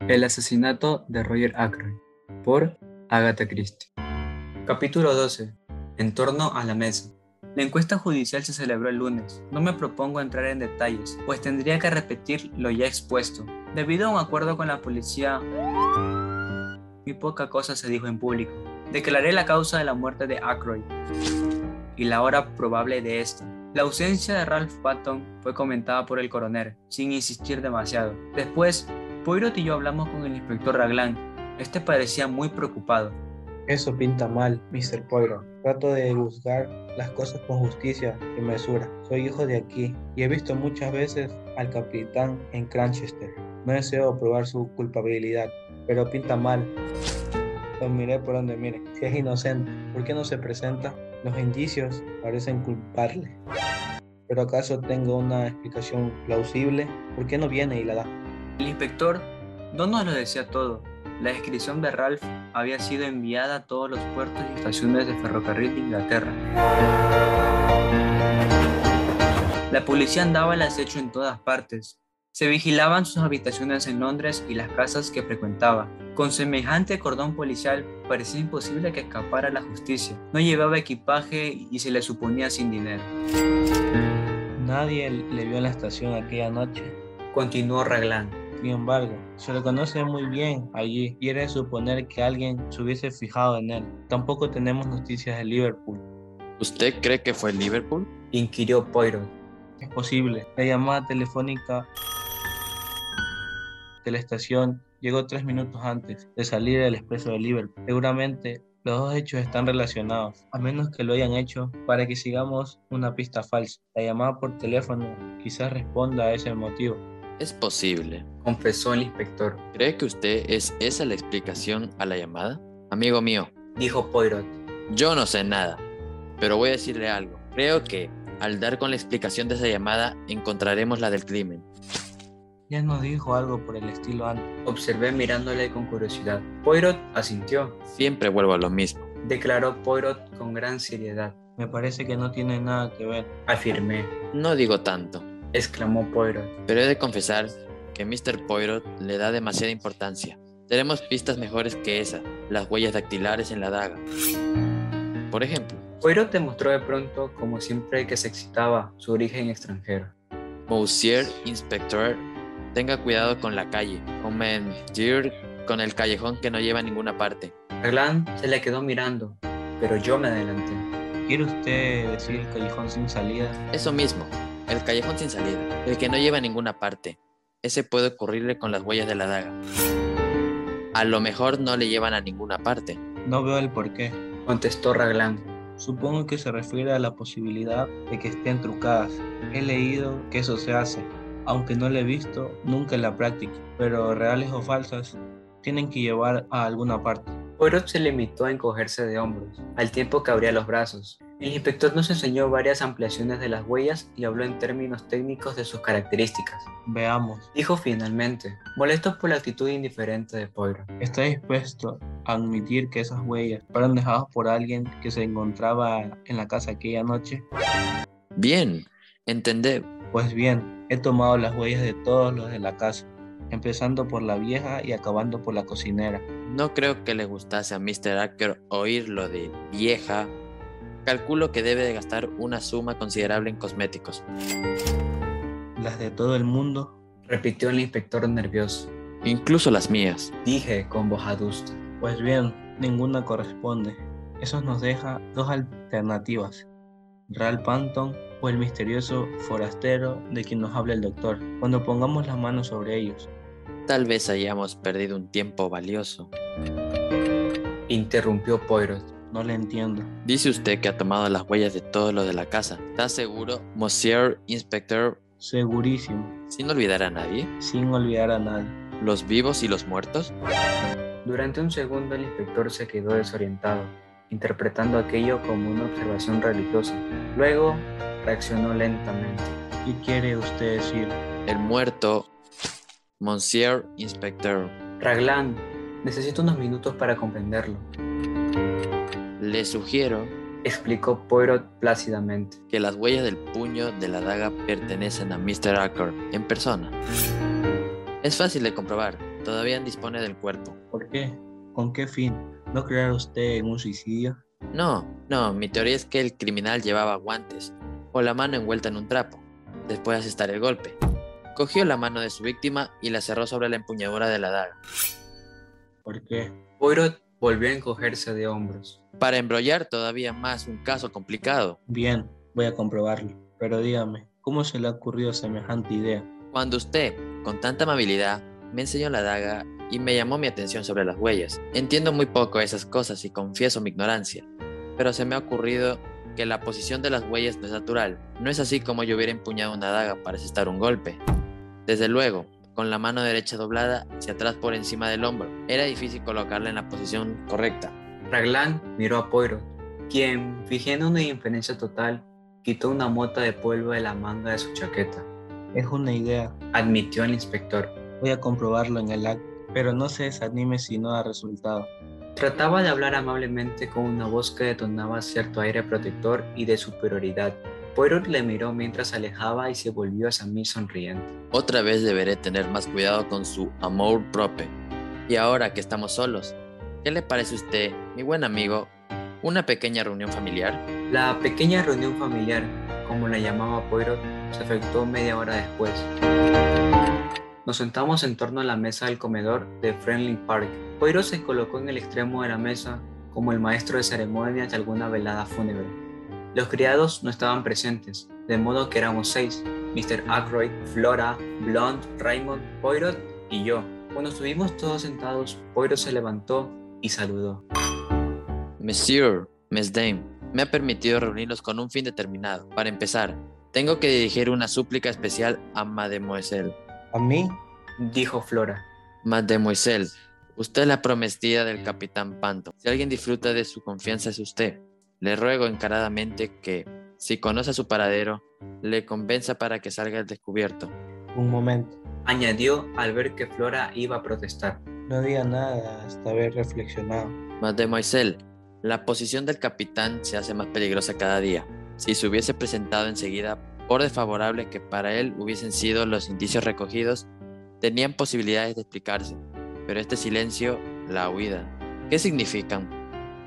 El asesinato de Roger Ackroyd por Agatha Christie. Capítulo 12. En torno a la mesa. La encuesta judicial se celebró el lunes. No me propongo entrar en detalles, pues tendría que repetir lo ya expuesto. Debido a un acuerdo con la policía, muy poca cosa se dijo en público. Declaré la causa de la muerte de Ackroyd y la hora probable de esta. La ausencia de Ralph Patton fue comentada por el coronel, sin insistir demasiado. Después, Poirot y yo hablamos con el inspector Raglan. Este parecía muy preocupado. Eso pinta mal, Mr. Poirot. Trato de juzgar las cosas con justicia y mesura. Soy hijo de aquí y he visto muchas veces al capitán en Cranchester. No deseo probar su culpabilidad, pero pinta mal. Lo miré por donde mire. Si es inocente, ¿por qué no se presenta? Los indicios parecen culparle. ¿Pero acaso tengo una explicación plausible? ¿Por qué no viene y la da? El inspector no nos lo decía todo. La descripción de Ralph había sido enviada a todos los puertos y estaciones de ferrocarril de Inglaterra. La policía andaba al acecho en todas partes. Se vigilaban sus habitaciones en Londres y las casas que frecuentaba. Con semejante cordón policial parecía imposible que escapara a la justicia. No llevaba equipaje y se le suponía sin dinero. Nadie le vio en la estación aquella noche. Continuó Raglan. Sin embargo, se le conoce muy bien allí. Quiere suponer que alguien se hubiese fijado en él. Tampoco tenemos noticias de Liverpool. ¿Usted cree que fue Liverpool? Inquirió Poirot. Es posible. La llamada telefónica de la estación llegó tres minutos antes de salir del expreso de Liverpool. Seguramente los dos hechos están relacionados, a menos que lo hayan hecho para que sigamos una pista falsa. La llamada por teléfono quizás responda a ese motivo. Es posible, confesó el inspector. ¿Cree que usted es esa la explicación a la llamada? Amigo mío, dijo Poirot. Yo no sé nada, pero voy a decirle algo. Creo que, al dar con la explicación de esa llamada, encontraremos la del crimen. Ya nos dijo algo por el estilo antes. Observé mirándole con curiosidad. Poirot asintió. Siempre vuelvo a lo mismo. Declaró Poirot con gran seriedad. Me parece que no tiene nada que ver. Afirmé. No digo tanto exclamó Poirot. Pero he de confesar que Mr. Poirot le da demasiada importancia. Tenemos pistas mejores que esa, las huellas dactilares en la daga. Por ejemplo. Poirot demostró de pronto, como siempre que se excitaba, su origen extranjero. Monsieur Inspector, tenga cuidado con la calle. Commandier con el callejón que no lleva a ninguna parte. Raglan se le quedó mirando, pero yo me adelanté. ¿Quiere usted decir el callejón sin salida? Eso mismo. El callejón sin salida, el que no lleva a ninguna parte. Ese puede ocurrirle con las huellas de la daga. A lo mejor no le llevan a ninguna parte. No veo el por qué, contestó Raglan. Supongo que se refiere a la posibilidad de que estén trucadas. He leído que eso se hace, aunque no lo he visto nunca en la práctica, pero reales o falsas tienen que llevar a alguna parte. Poirot se limitó a encogerse de hombros, al tiempo que abría los brazos. El inspector nos enseñó varias ampliaciones de las huellas y habló en términos técnicos de sus características. Veamos. Dijo finalmente, molesto por la actitud indiferente de Poirot. ¿Está dispuesto a admitir que esas huellas fueron dejadas por alguien que se encontraba en la casa aquella noche? Bien, entendé. Pues bien, he tomado las huellas de todos los de la casa, empezando por la vieja y acabando por la cocinera. No creo que le gustase a Mr. Acker oír lo de vieja Calculo que debe de gastar una suma considerable en cosméticos. ¿Las de todo el mundo? Repitió el inspector nervioso. Incluso las mías. Dije con voz adusta. Pues bien, ninguna corresponde. Eso nos deja dos alternativas. Ralph Panton o el misterioso forastero de quien nos habla el doctor, cuando pongamos las manos sobre ellos. Tal vez hayamos perdido un tiempo valioso. Interrumpió Poirot. No le entiendo. Dice usted que ha tomado las huellas de todos los de la casa. ¿Está seguro, Monsieur Inspector? Segurísimo. ¿Sin olvidar a nadie? Sin olvidar a nadie. ¿Los vivos y los muertos? Durante un segundo el inspector se quedó desorientado, interpretando aquello como una observación religiosa. Luego reaccionó lentamente. ¿Qué quiere usted decir? El muerto, Monsieur Inspector. Raglan, necesito unos minutos para comprenderlo. Le sugiero, explicó Poirot plácidamente, que las huellas del puño de la daga pertenecen a Mr. Acker en persona. Es fácil de comprobar. todavía dispone del cuerpo. ¿Por qué? ¿Con qué fin? ¿No creerá usted en un suicidio? No, no, mi teoría es que el criminal llevaba guantes o la mano envuelta en un trapo, después de asestar el golpe. Cogió la mano de su víctima y la cerró sobre la empuñadura de la daga. ¿Por qué? Poirot volvió a encogerse de hombros. Para embrollar todavía más un caso complicado. Bien, voy a comprobarlo. Pero dígame, ¿cómo se le ha ocurrido semejante idea? Cuando usted, con tanta amabilidad, me enseñó la daga y me llamó mi atención sobre las huellas. Entiendo muy poco esas cosas y confieso mi ignorancia, pero se me ha ocurrido que la posición de las huellas no es natural. No es así como yo hubiera empuñado una daga para asestar un golpe. Desde luego, con la mano derecha doblada hacia atrás por encima del hombro, era difícil colocarla en la posición correcta. Raglan miró a Poirot, quien, fingiendo una indiferencia total, quitó una mota de polvo de la manga de su chaqueta. Es una idea. Admitió el inspector. Voy a comprobarlo en el acto, pero no se desanime si no da resultado. Trataba de hablar amablemente con una voz que detonaba cierto aire protector y de superioridad. Poirot le miró mientras se alejaba y se volvió hacia mí sonriente. Otra vez deberé tener más cuidado con su amor propio. Y ahora que estamos solos, ¿qué le parece a usted, mi buen amigo, una pequeña reunión familiar? La pequeña reunión familiar, como la llamaba Poirot, se efectuó media hora después. Nos sentamos en torno a la mesa del comedor de Friendly Park. Poirot se colocó en el extremo de la mesa como el maestro de ceremonias de alguna velada fúnebre. Los criados no estaban presentes, de modo que éramos seis, Mr. Ackroyd, Flora, Blond, Raymond, Poirot y yo. Cuando estuvimos todos sentados, Poirot se levantó y saludó. Monsieur, Miss Dame, me ha permitido reunirlos con un fin determinado. Para empezar, tengo que dirigir una súplica especial a Mademoiselle. ¿A mí? Dijo Flora. Mademoiselle, usted es la prometida del capitán Panto. Si alguien disfruta de su confianza es usted. Le ruego encaradamente que, si conoce su paradero, le convenza para que salga al descubierto. Un momento. Añadió al ver que Flora iba a protestar. No diga nada hasta haber reflexionado. Mademoiselle, la posición del capitán se hace más peligrosa cada día. Si se hubiese presentado enseguida, por desfavorable que para él hubiesen sido los indicios recogidos, tenían posibilidades de explicarse. Pero este silencio, la huida, ¿qué significan?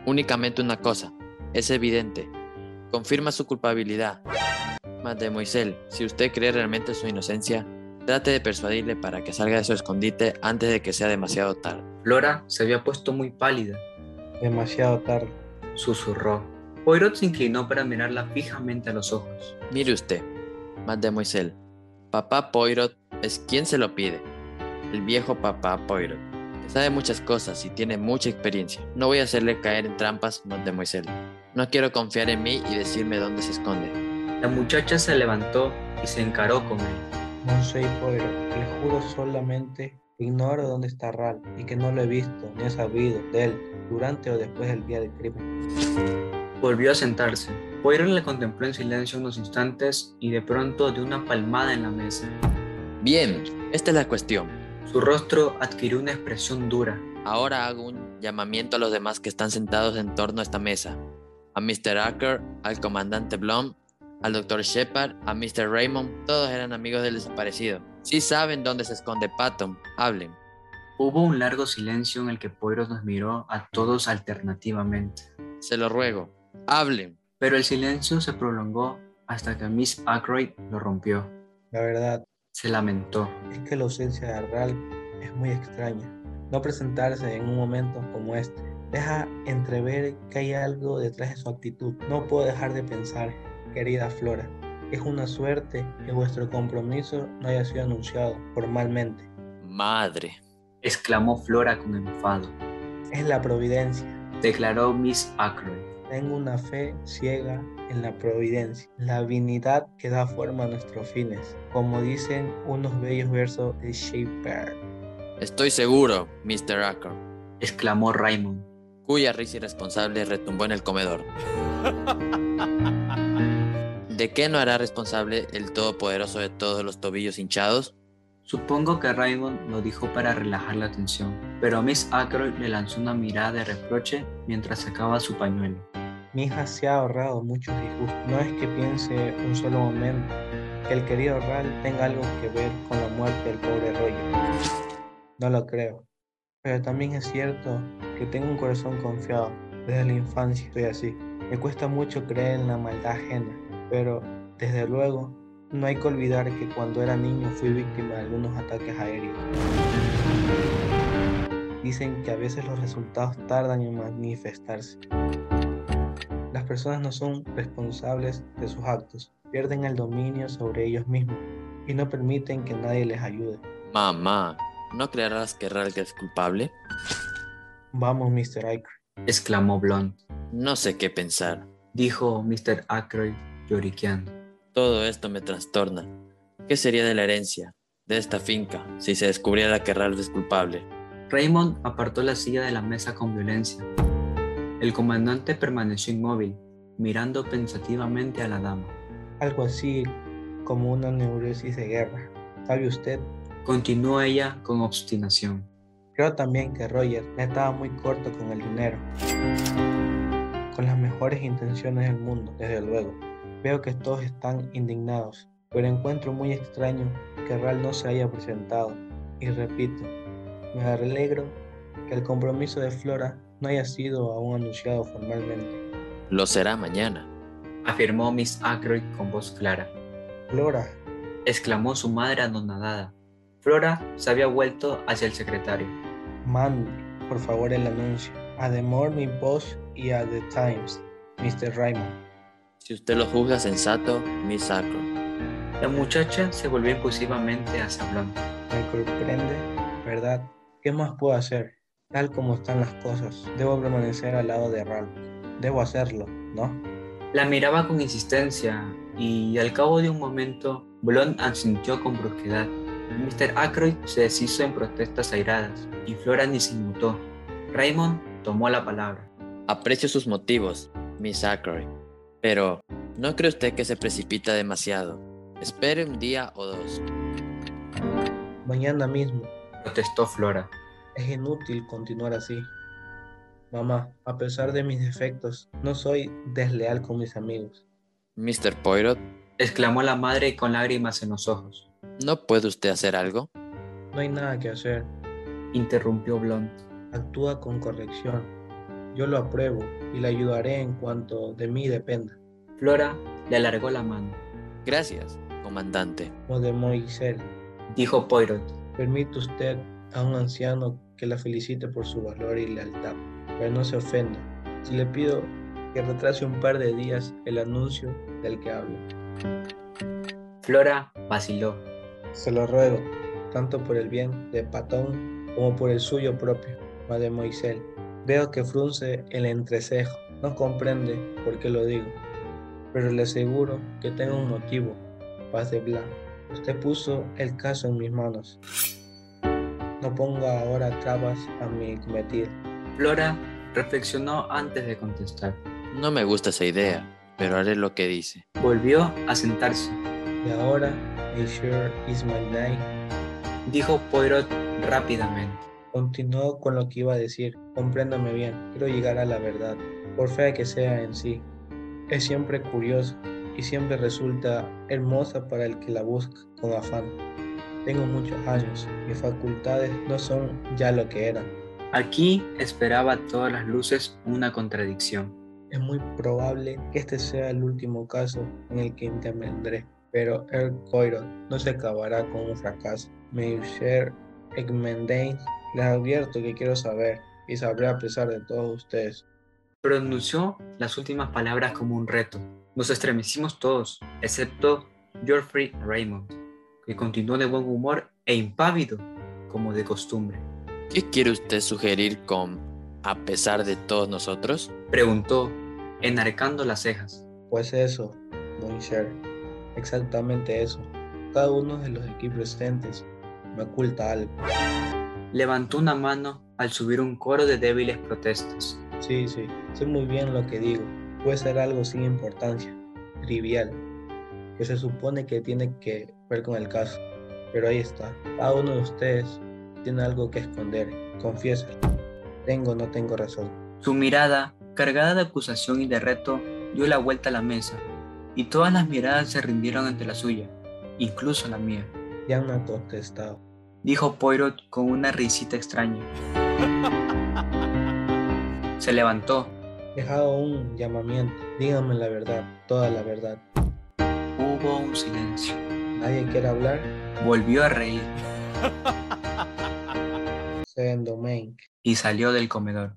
Únicamente una cosa, es evidente. Confirma su culpabilidad. Mademoiselle, si usted cree realmente su inocencia, trate de persuadirle para que salga de su escondite antes de que sea demasiado tarde. Flora se había puesto muy pálida. Demasiado tarde. Susurró. Poirot se inclinó para mirarla fijamente a los ojos. Mire usted, Mademoiselle, papá Poirot es quien se lo pide. El viejo papá Poirot, sabe muchas cosas y tiene mucha experiencia. No voy a hacerle caer en trampas, Mademoiselle. No quiero confiar en mí y decirme dónde se esconde. La muchacha se levantó y se encaró con él. Monsieur Poirot, le juro solamente que ignoro dónde está Ral y que no lo he visto ni he sabido de él durante o después del día del crimen. Volvió a sentarse. Poirot le contempló en silencio unos instantes y de pronto dio una palmada en la mesa. Bien, esta es la cuestión. Su rostro adquirió una expresión dura. Ahora hago un llamamiento a los demás que están sentados en torno a esta mesa. A Mr. Acker, al comandante Blom, al Dr. Shepard, a Mr. Raymond, todos eran amigos del desaparecido. Si saben dónde se esconde Patton, hablen. Hubo un largo silencio en el que Poirot nos miró a todos alternativamente. Se lo ruego, hablen. Pero el silencio se prolongó hasta que Miss Ackroyd lo rompió. La verdad Se lamentó. es que la ausencia de Ral es muy extraña. No presentarse en un momento como este deja entrever que hay algo detrás de su actitud. No puedo dejar de pensar, querida Flora, es una suerte que vuestro compromiso no haya sido anunciado formalmente. Madre. Exclamó Flora con enfado. Es la providencia. Declaró Miss Ackroyd. Tengo una fe ciega en la providencia, la divinidad que da forma a nuestros fines, como dicen unos bellos versos de Shakespeare. Estoy seguro, Mr. Acker, Exclamó Raymond. Cuya risa irresponsable retumbó en el comedor. ¿De qué no hará responsable el todopoderoso de todos los tobillos hinchados? Supongo que Raymond lo dijo para relajar la tensión, pero Miss Ackroyd le lanzó una mirada de reproche mientras sacaba su pañuelo. Mi hija se ha ahorrado muchos disgustos. No es que piense un solo momento que el querido Ral tenga algo que ver con la muerte del pobre Roger. No lo creo. Pero también es cierto que tengo un corazón confiado. Desde la infancia estoy así. Me cuesta mucho creer en la maldad ajena, pero desde luego no hay que olvidar que cuando era niño fui víctima de algunos ataques aéreos. Dicen que a veces los resultados tardan en manifestarse. Las personas no son responsables de sus actos, pierden el dominio sobre ellos mismos y no permiten que nadie les ayude. Mamá, ¿no creerás que Ralph es culpable? Vamos, Mr. Aykroyd. exclamó Blond. No sé qué pensar. Dijo Mr. Aykroyd lloriqueando. Todo esto me trastorna. ¿Qué sería de la herencia, de esta finca, si se descubriera que Ralph es culpable? Raymond apartó la silla de la mesa con violencia. El comandante permaneció inmóvil, mirando pensativamente a la dama. Algo así como una neurosis de guerra. ¿Sabe usted? Continuó ella con obstinación. Creo también que Roger estaba muy corto con el dinero. Con las mejores intenciones del mundo, desde luego. Veo que todos están indignados, pero encuentro muy extraño que Ral no se haya presentado. Y repito, me alegro que el compromiso de Flora no haya sido aún anunciado formalmente. Lo será mañana, afirmó Miss Ackroyd con voz clara. Flora, exclamó su madre anonadada. Flora se había vuelto hacia el secretario. Mande, por favor, el anuncio a The Morning Post y a The Times, Mr. Raymond. Si usted lo juzga sensato, Miss Ackroyd. La muchacha se volvió impulsivamente hacia Blond. Me sorprende, ¿verdad? ¿Qué más puedo hacer? Tal como están las cosas, debo permanecer al lado de Ralph. Debo hacerlo, ¿no? La miraba con insistencia y al cabo de un momento, Blond asintió con brusquedad. Mr. Ackroyd se deshizo en protestas airadas y Flora ni se inmutó. Raymond tomó la palabra. Aprecio sus motivos, Miss Ackroyd, pero ¿no cree usted que se precipita demasiado? Espere un día o dos. Mañana mismo. Protestó Flora. Es inútil continuar así. Mamá, a pesar de mis defectos, no soy desleal con mis amigos. Mr. Poirot, exclamó la madre con lágrimas en los ojos. ¿No puede usted hacer algo? No hay nada que hacer. Interrumpió Blond. Actúa con corrección. Yo lo apruebo y le ayudaré en cuanto de mí dependa. Flora le alargó la mano. Gracias, comandante. Moisel, dijo Poirot. Permite usted a un anciano que la felicite por su valor y lealtad, pero no se ofenda si le pido que retrase un par de días el anuncio del que hablo. Flora vaciló. Se lo ruego, tanto por el bien de Patón como por el suyo propio, mademoiselle. Veo que frunce el entrecejo, no comprende por qué lo digo, pero le aseguro que tengo un motivo, paz de blanco. Usted puso el caso en mis manos. No ponga ahora trabas a mi cometido. Flora reflexionó antes de contestar. No me gusta esa idea, pero haré lo que dice. Volvió a sentarse. Y ahora, sure is my night. Dijo Poirot rápidamente. Continuó con lo que iba a decir. Compréndame bien, quiero llegar a la verdad, por fea que sea en sí. Es siempre curioso y siempre resulta hermosa para el que la busca con afán. Tengo muchos años, mis facultades no son ya lo que eran. Aquí esperaba a todas las luces una contradicción. Es muy probable que este sea el último caso en el que intervendré, pero el Poirot no se acabará con un fracaso. Monsieur Egmendain, les advierto que quiero saber y sabré a pesar de todos ustedes. Pronunció las últimas palabras como un reto. Nos estremecimos todos, excepto Geoffrey Raymond, que continuó de buen humor e impávido, como de costumbre. ¿Qué quiere usted sugerir con a pesar de todos nosotros? Preguntó, enarcando las cejas. Pues eso, Monsieur, exactamente eso. Cada uno de los aquí presentes me oculta algo. Levantó una mano al subir un coro de débiles protestas. Sí, sí, sé muy bien lo que digo. Puede ser algo sin importancia, trivial, que se supone que tiene que ver con el caso. Pero ahí está, cada uno de ustedes tiene algo que esconder, confiésalo. Tengo o no tengo razón. Su mirada, cargada de acusación y de reto, dio la vuelta a la mesa, y todas las miradas se rindieron ante la suya, incluso la mía. Ya no ha contestado. dijo Poirot con una risita extraña. Se levantó. Dejado un llamamiento. Díganme la verdad, toda la verdad. Hubo un silencio. ¿Nadie quiere hablar? Volvió a reír Saint Domingue. y salió del comedor.